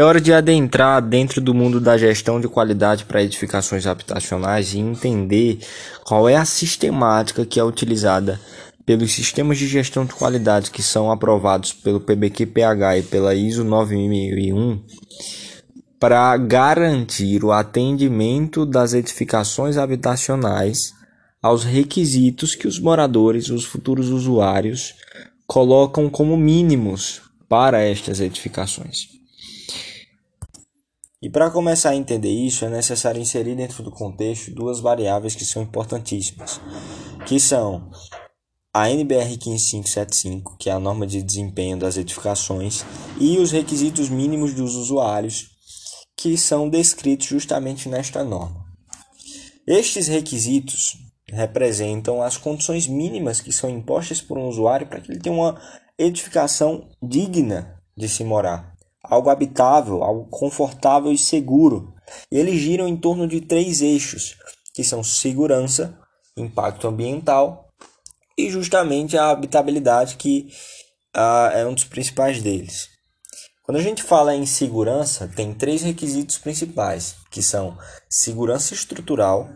É hora de adentrar dentro do mundo da gestão de qualidade para edificações habitacionais e entender qual é a sistemática que é utilizada pelos sistemas de gestão de qualidade que são aprovados pelo PBQ-PH e pela ISO 9001 para garantir o atendimento das edificações habitacionais aos requisitos que os moradores, os futuros usuários, colocam como mínimos para estas edificações. E para começar a entender isso, é necessário inserir dentro do contexto duas variáveis que são importantíssimas, que são a NBR 15575, que é a norma de desempenho das edificações, e os requisitos mínimos dos usuários, que são descritos justamente nesta norma. Estes requisitos representam as condições mínimas que são impostas por um usuário para que ele tenha uma edificação digna de se morar algo habitável, algo confortável e seguro. E eles giram em torno de três eixos, que são segurança, impacto ambiental e justamente a habitabilidade, que uh, é um dos principais deles. Quando a gente fala em segurança, tem três requisitos principais, que são segurança estrutural,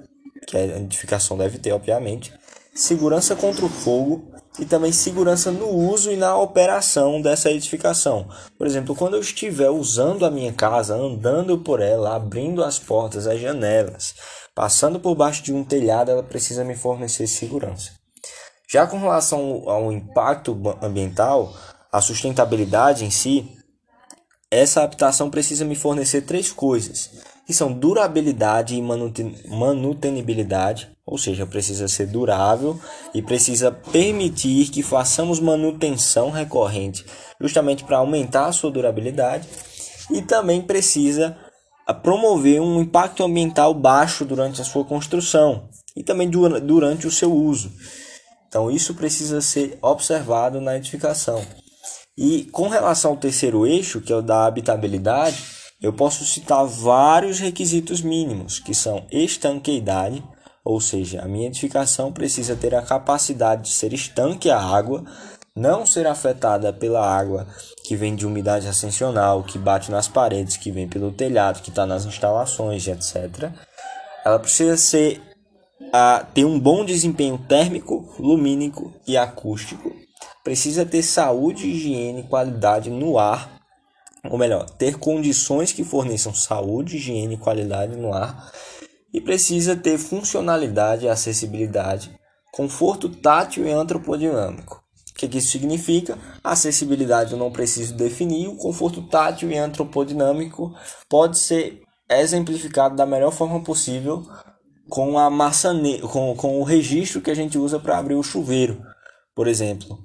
que a edificação deve ter, obviamente, segurança contra o fogo e também segurança no uso e na operação dessa edificação. Por exemplo, quando eu estiver usando a minha casa, andando por ela, abrindo as portas, as janelas, passando por baixo de um telhado, ela precisa me fornecer segurança. Já com relação ao impacto ambiental, a sustentabilidade em si, essa habitação precisa me fornecer três coisas, que são durabilidade e manutenibilidade, ou seja, precisa ser durável e precisa permitir que façamos manutenção recorrente, justamente para aumentar a sua durabilidade, e também precisa ah, promover um impacto ambiental baixo durante a sua construção e também durante o seu uso. Então, isso precisa ser observado na edificação. E com relação ao terceiro eixo, que é o da habitabilidade, eu posso citar vários requisitos mínimos, que são estanqueidade, ou seja, a minha edificação precisa ter a capacidade de ser estanque à água, não ser afetada pela água que vem de umidade ascensional, que bate nas paredes, que vem pelo telhado, que está nas instalações, etc. Ela precisa ser a, ter um bom desempenho térmico, lumínico e acústico. Precisa ter saúde, higiene e qualidade no ar, ou melhor, ter condições que forneçam saúde, higiene e qualidade no ar e precisa ter funcionalidade acessibilidade, conforto tátil e antropodinâmico. O que, que isso significa? Acessibilidade eu não preciso definir, o conforto tátil e antropodinâmico pode ser exemplificado da melhor forma possível com a maçane... com, com o registro que a gente usa para abrir o chuveiro, por exemplo.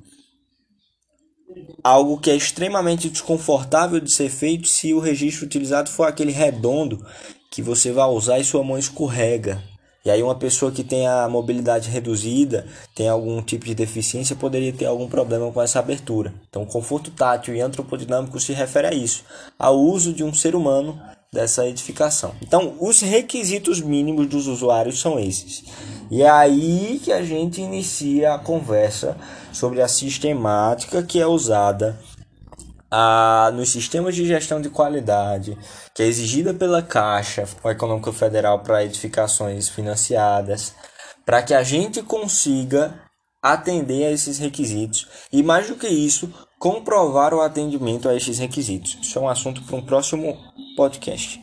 Algo que é extremamente desconfortável de ser feito se o registro utilizado for aquele redondo que você vai usar e sua mão escorrega. E aí uma pessoa que tem a mobilidade reduzida, tem algum tipo de deficiência, poderia ter algum problema com essa abertura. Então, conforto tátil e antropodinâmico se refere a isso, ao uso de um ser humano dessa edificação. Então, os requisitos mínimos dos usuários são esses. E é aí que a gente inicia a conversa sobre a sistemática que é usada a, nos sistemas de gestão de qualidade, que é exigida pela Caixa Econômica Federal para edificações financiadas, para que a gente consiga atender a esses requisitos e, mais do que isso, comprovar o atendimento a esses requisitos. Isso é um assunto para um próximo podcast.